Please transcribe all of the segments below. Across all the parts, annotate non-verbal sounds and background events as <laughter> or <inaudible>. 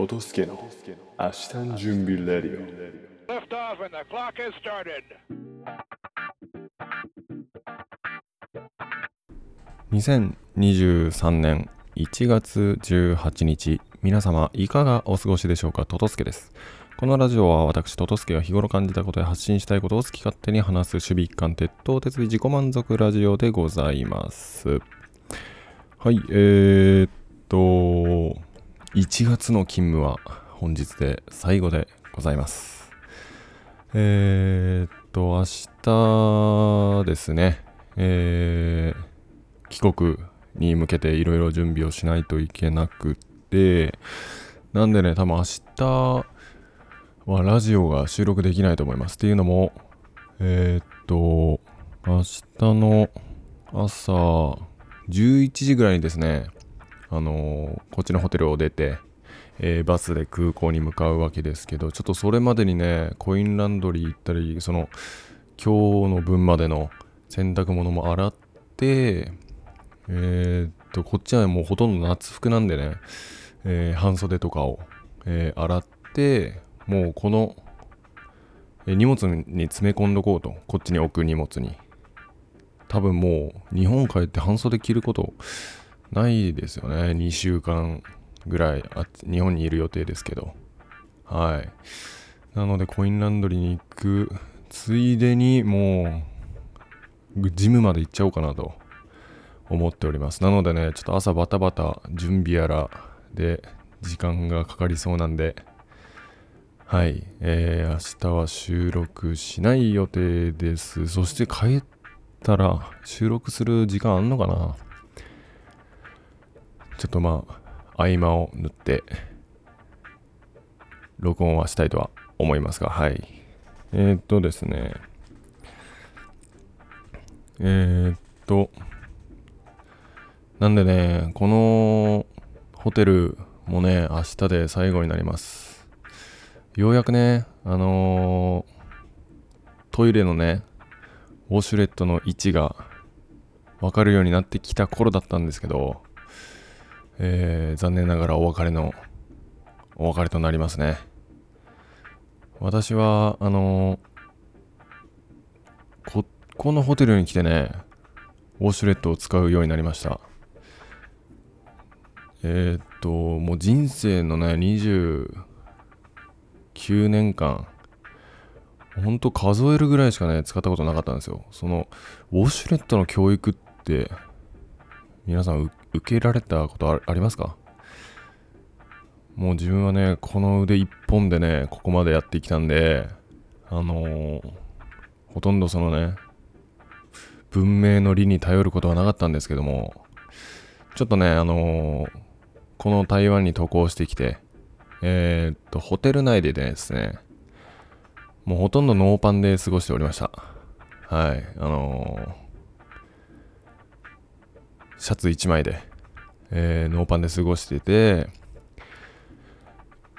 トトスケの明日の準備レディオ。Lift off and the clock has started. 2023年1月18日皆様いかがお過ごしでしょうかトトスケです。このラジオは私トトスケが日頃感じたことや発信したいことを好き勝手に話す守備一貫鉄頭鉄尾自己満足ラジオでございます。はいえー、っと1月の勤務は本日で最後でございますえー、っと明日ですねえー帰国に向けていろいろ準備をしないといけなくて、なんでね、多分明日はラジオが収録できないと思います。っていうのも、えー、っと、明日の朝11時ぐらいにですね、あのこっちのホテルを出て、えーバスで空港に向かうわけですけど、ちょっとそれまでにね、コインランドリー行ったり、その、今日の分までの洗濯物も洗って、えーっと、こっちはもうほとんど夏服なんでね、えー半袖とかを、え洗って、もうこの、え荷物に詰め込んどこうと、こっちに置く荷物に。多分もう日本帰って半袖着ることないですよね。2週間ぐらいあ日本にいる予定ですけど。はい。なのでコインランドリーに行くついでにもうジムまで行っちゃおうかなと思っております。なのでね、ちょっと朝バタバタ準備やらで時間がかかりそうなんで、はい、えー、明日は収録しない予定です。そして帰ったら収録する時間あんのかな？ちょっとまあ、合間を縫って、録音はしたいとは思いますが、はい。えー、っとですね、えー、っと、なんでね、このホテルもね、明日で最後になります。ようやくね、あのートイレのね、ウォシュレットの位置が分かるようになってきた頃だったんですけど、えー残念ながらお別れの、お別れとなりますね。私は、あのーこ、このホテルに来てね、ウォシュレットを使うようになりました。えーっと、もう人生のね、29年間、ほんと数えるぐらいしかね、使ったことなかったんですよ。その、ウォシュレットの教育って、皆さん受けられたことありますか？もう自分はね、この腕一本でね、ここまでやってきたんで、あのーほとんどそのね、文明の理に頼ることはなかったんですけども、ちょっとね、あのーこの台湾に渡航してきて、えーっと、ホテル内でですね、もうほとんどノーパンで過ごしておりました。はい、あのーシャツ1枚で、えーノーパンで過ごしてて、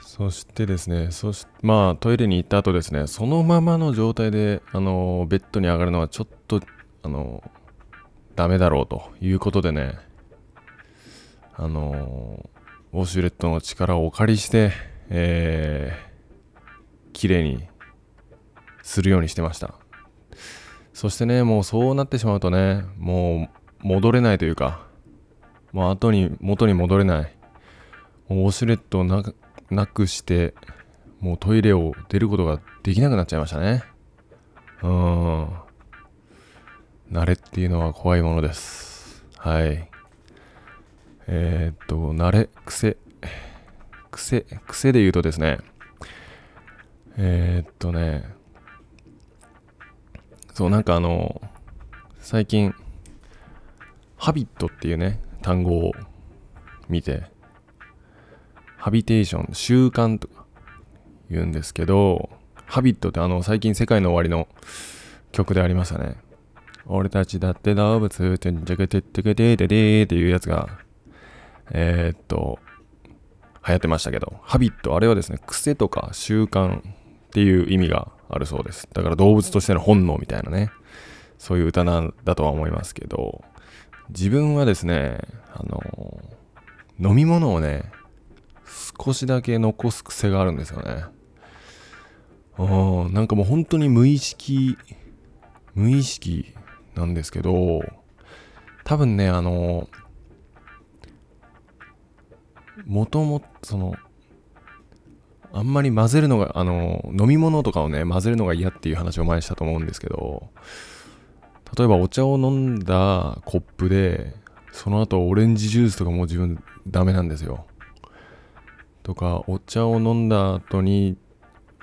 そしてですね、そしまあトイレに行った後ですね、そのままの状態で、あのベッドに上がるのはちょっと、あのダメだろうということでね、あのウォシュレットの力をお借りして、えー、綺麗にするようにしてました。そしてね、もうそうなってしまうとね、もう戻れないというか、もう後に、元に戻れない。もうウォシュレットをなくなくして、もうトイレを出ることができなくなっちゃいましたね。うーん。慣れっていうのは怖いものです。はい。えー、っと、慣れ、癖、癖、癖で言うとですね、えー、っとね、そう、なんかあの、最近、ハビットっていうね、単語を見て、ハビテーション、習慣とか言うんですけど、ハビットってあの、最近世界の終わりの曲でありましたね。俺たちだって動物、てんじゃけてってけてててっていうやつが、えーっと、流行ってましたけど、ハビット、あれはですね、癖とか習慣っていう意味があるそうです。だから動物としての本能みたいなね、そういう歌なんだとは思いますけど、自分はですね、あの、飲み物をね、少しだけ残す癖があるんですよね。うん、なんかもう本当に無意識、無意識なんですけど、多分ね、あの、もともその、あんまり混ぜるのが、あの、飲み物とかをね、混ぜるのが嫌っていう話を前にしたと思うんですけど、例えばお茶を飲んだコップで、その後オレンジジュースとかもう自分ダメなんですよ。とか、お茶を飲んだ後に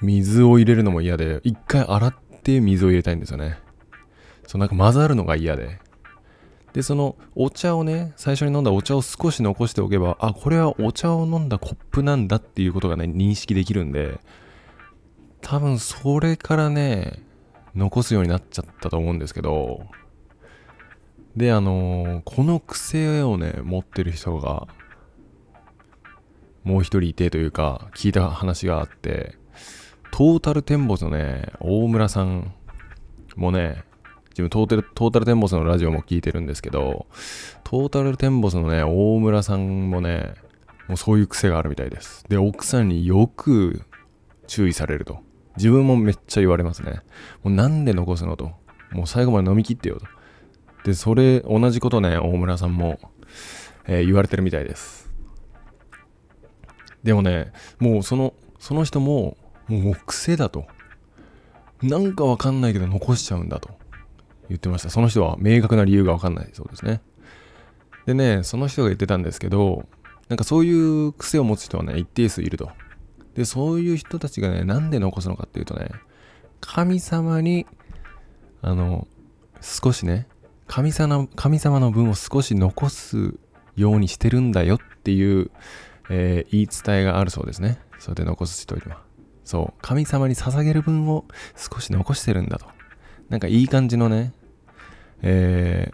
水を入れるのも嫌で、一回洗って水を入れたいんですよね。そう、なんか混ざるのが嫌で。で、そのお茶をね、最初に飲んだお茶を少し残しておけば、あ、これはお茶を飲んだコップなんだっていうことがね、認識できるんで、多分それからね、残すようになっちゃったと思うんですけど、で、あのーこの癖をね、持ってる人が、もう一人いてというか、聞いた話があって、トータルテンボスのね、大村さんもね、自分トータルトータルテンボスのラジオも聞いてるんですけど、トータルテンボスのね、大村さんもね、もうそういう癖があるみたいです。で、奥さんによく注意されると。自分もめっちゃ言われますね。もうなんで残すのと。もう最後まで飲み切ってよと。で、それ、同じことね、大村さんも、えー言われてるみたいです。でもね、もうその、その人も、もう癖だと。なんかわかんないけど残しちゃうんだと言ってました。その人は明確な理由がわかんないそうですね。でね、その人が言ってたんですけど、なんかそういう癖を持つ人はね、一定数いると。で、そういう人たちがね、なんで残すのかっていうとね、神様に、あの、少しね、神様神様の分を少し残すようにしてるんだよっていう、えー言い伝えがあるそうですね。それで残す人いるわ。そう、神様に捧げる分を少し残してるんだと。なんかいい感じのね、え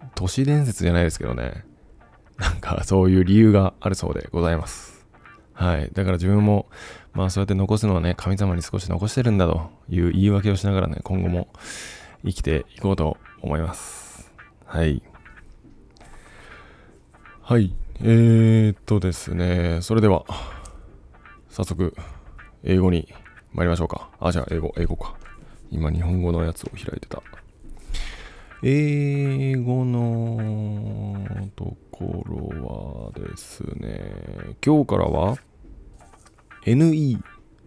ー、都市伝説じゃないですけどね、なんかそういう理由があるそうでございます。はい。だから自分も、まあそうやって残すのはね、神様に少し残してるんだという言い訳をしながらね、今後も生きていこうと思います。はい。はい。えー、っとですね、それでは、早速、英語に参りましょうか。あ、じゃあ、英語、英語か。今、日本語のやつを開いてた。英語のところはですね、今日からは、NE、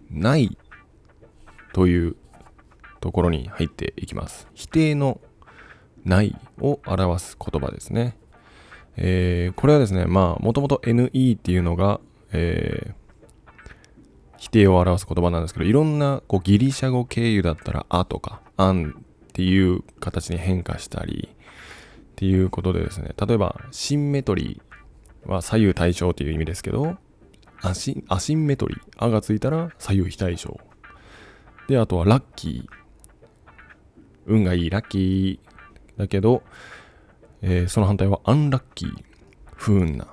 ないというところに入っていきます。否定のないを表す言葉ですね。えーこれはですね、まあ、もともと NE っていうのが、えー否定を表す言葉なんですけど、いろんなこうギリシャ語経由だったら、あとか、アンっていう形に変化したり、っていうことでですね、例えば、シンメトリーは左右対称っていう意味ですけど、アシンアシンメトリー、あがついたら左右非対称。で、あとはラッキー。運がいい、ラッキー。だけど、えーその反対はアンラッキー。不運な。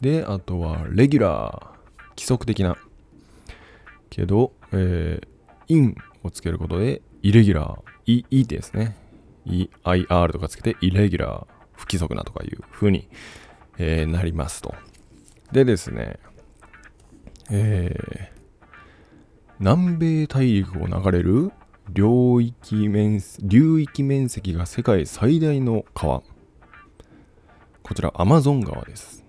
で、あとはレギュラー。規則的な。けど、えー、インをつけることで、イレギュラー。い、いですね。EIR とかつけて、イレギュラー。不規則なとかいう風に、えーなりますと。でですね、えー南米大陸を流れる領域面流域面積が世界最大の川こちらアマゾン川です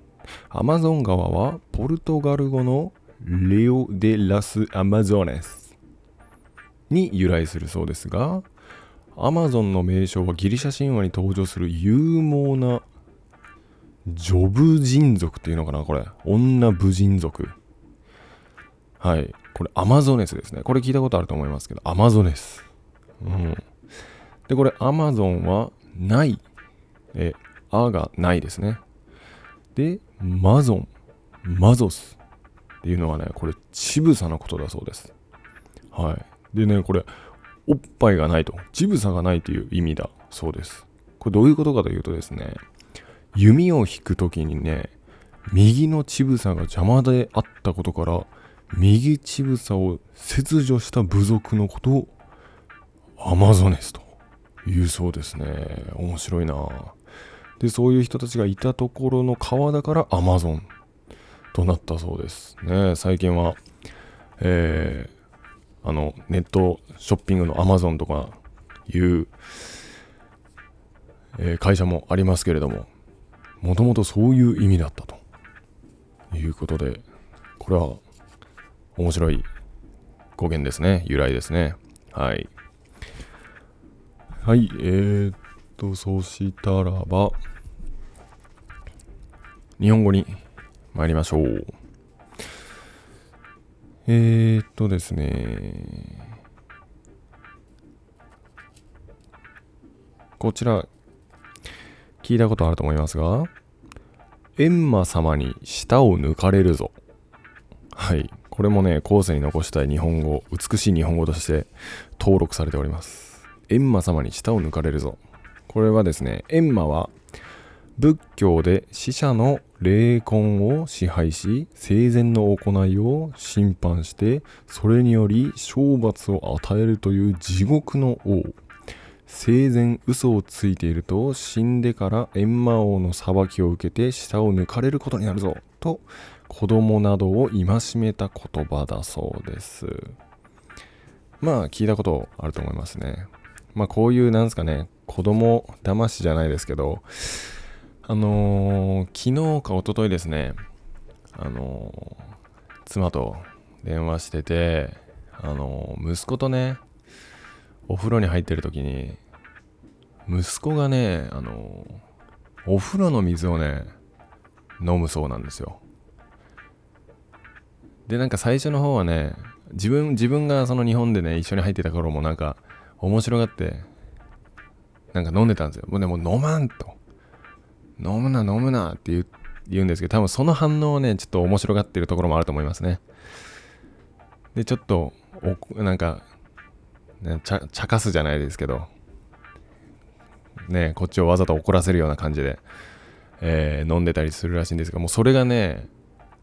アマゾン川はポルトガル語のレオ・デ・ラス・アマゾネスに由来するそうですがアマゾンの名称はギリシャ神話に登場する勇猛なジョブ人族っていうのかなこれ女武人族はい。これ、アマゾネスですね。これ聞いたことあると思いますけど、アマゾネス。うん。で、これ、アマゾンは、ない。え、あがないですね。で、マゾン、マゾスっていうのはね、これ、ちぶさのことだそうです。はい。でね、これ、おっぱいがないと、ちぶさがないという意味だそうです。これ、どういうことかというとですね、弓を引くときにね、右の乳房が邪魔であったことから、右乳房を切除した部族のことをアマゾネスというそうですね。面白いなで、そういう人たちがいたところの川だからアマゾン。となったそうですね最近はえー、あのネットショッピングのアマゾンとかいう、えー会社もありますけれどももともとそういう意味だったと。いうことでこれは面白い語源ですね。由来ですね。はい。はいえー、っとそしたらば日本語に参りましょう。えー、っとですね。こちら聞いたことあると思いますがエンマ様に舌を抜かれるぞ。はい。これもね後世に残したい日本語美しい日本語として登録されております。エンマ様に舌を抜かれるぞ。これはですねエンマは仏教で死者の霊魂を支配し生前の行いを審判してそれにより懲罰を与えるという地獄の王。生前嘘をついていると死んでから閻魔王の裁きを受けて舌を抜かれることになるぞと子供などを戒めた言葉だそうです。まあ聞いたことあると思いますね。まあこういうなんですかね子供騙しじゃないですけどあのー昨日か一昨日ですねあのー妻と電話しててあのー息子とねお風呂に入ってる時に息子がねあのお風呂の水をね飲むそうなんですよ。でなんか最初の方はね自分自分がその日本でね一緒に入ってた頃もなんか面白がってなんか飲んでたんですよ。もうでもう飲まんと。飲むな飲むなって言う言うんですけど多分その反応をねちょっと面白がってるところもあると思いますね。でちょっとおなんかね、ちゃ茶化すじゃないですけど、ね、こっちをわざと怒らせるような感じで、えー飲んでたりするらしいんですが、もうそれがね、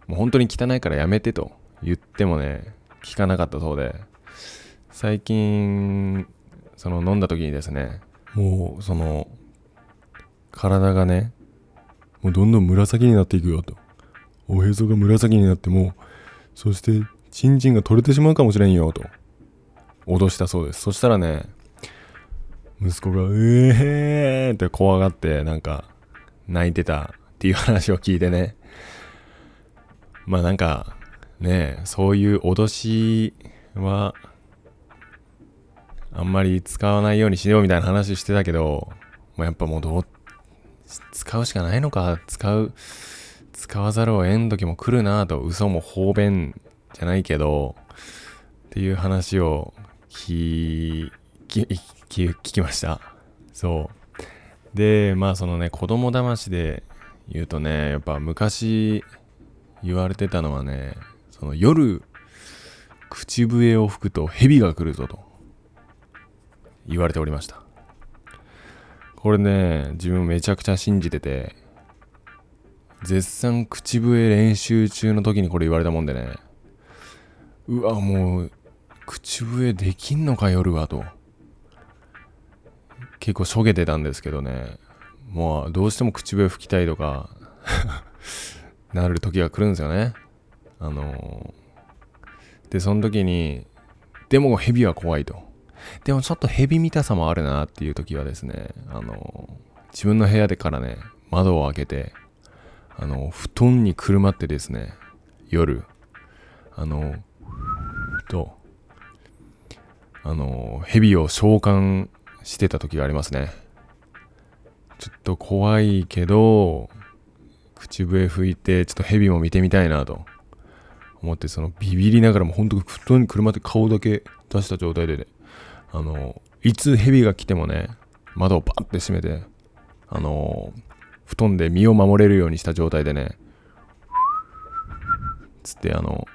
もう本当に汚いからやめてと言ってもね、聞かなかったそうで、最近、その飲んだ時にですね、もうその、体がね、もうどんどん紫になっていくよと。おへそが紫になっても、そして、チンチンが取れてしまうかもしれんよと。脅したそうです。そしたらね、息子が、うえーって怖がって、なんか、泣いてたっていう話を聞いてね。まあなんか、ねそういう脅しは、あんまり使わないようにしようみたいな話してたけど、まあ、やっぱもうどう、使うしかないのか、使う、使わざるを得ん時も来るなぁと、嘘も方便じゃないけど、っていう話を聞き聞聞きました。そう。でまあそのね子供騙しで言うとねやっぱ昔言われてたのはねその夜口笛を吹くと蛇が来るぞと言われておりました。これね自分めちゃくちゃ信じてて絶賛口笛練習中の時にこれ言われたもんでね。うわもう口笛できんのか夜はと。結構しょげてたんですけどね。もうどうしても口笛吹きたいとか <laughs> なる時が来るんですよね。あのーでその時にでも蛇は怖いと。でもちょっと蛇見たさもあるなっていう時はですねあのー自分の部屋でからね窓を開けてあの布団にくるまってですね夜あのとあの蛇を召喚してた時がありますね。ちょっと怖いけど口笛吹いてちょっと蛇も見てみたいなと思ってそのビビりながらも本当に布団にくるまって顔だけ出した状態でねあのいつ蛇が来てもね窓をバッて閉めてあの布団で身を守れるようにした状態でねつってあの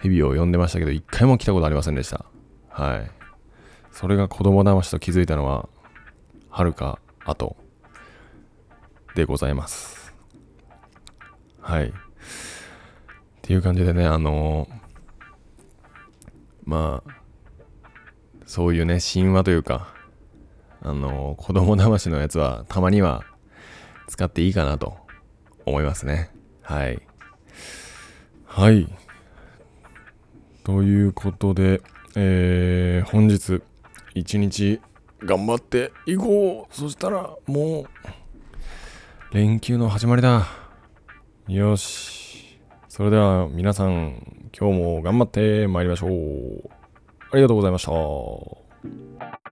蛇を呼んでましたけど一回も来たことありませんでした。はい。それが子供騙しと気づいたのははるか後でございます。はい。っていう感じでねあのまあそういうね神話というかあの子供騙しのやつはたまには使っていいかなと思いますね。はい。はい。ということで、えー、本日、一日頑張っていこう。そしたら、もう、連休の始まりだ。よし。それでは皆さん、今日も頑張って参りましょう。ありがとうございました。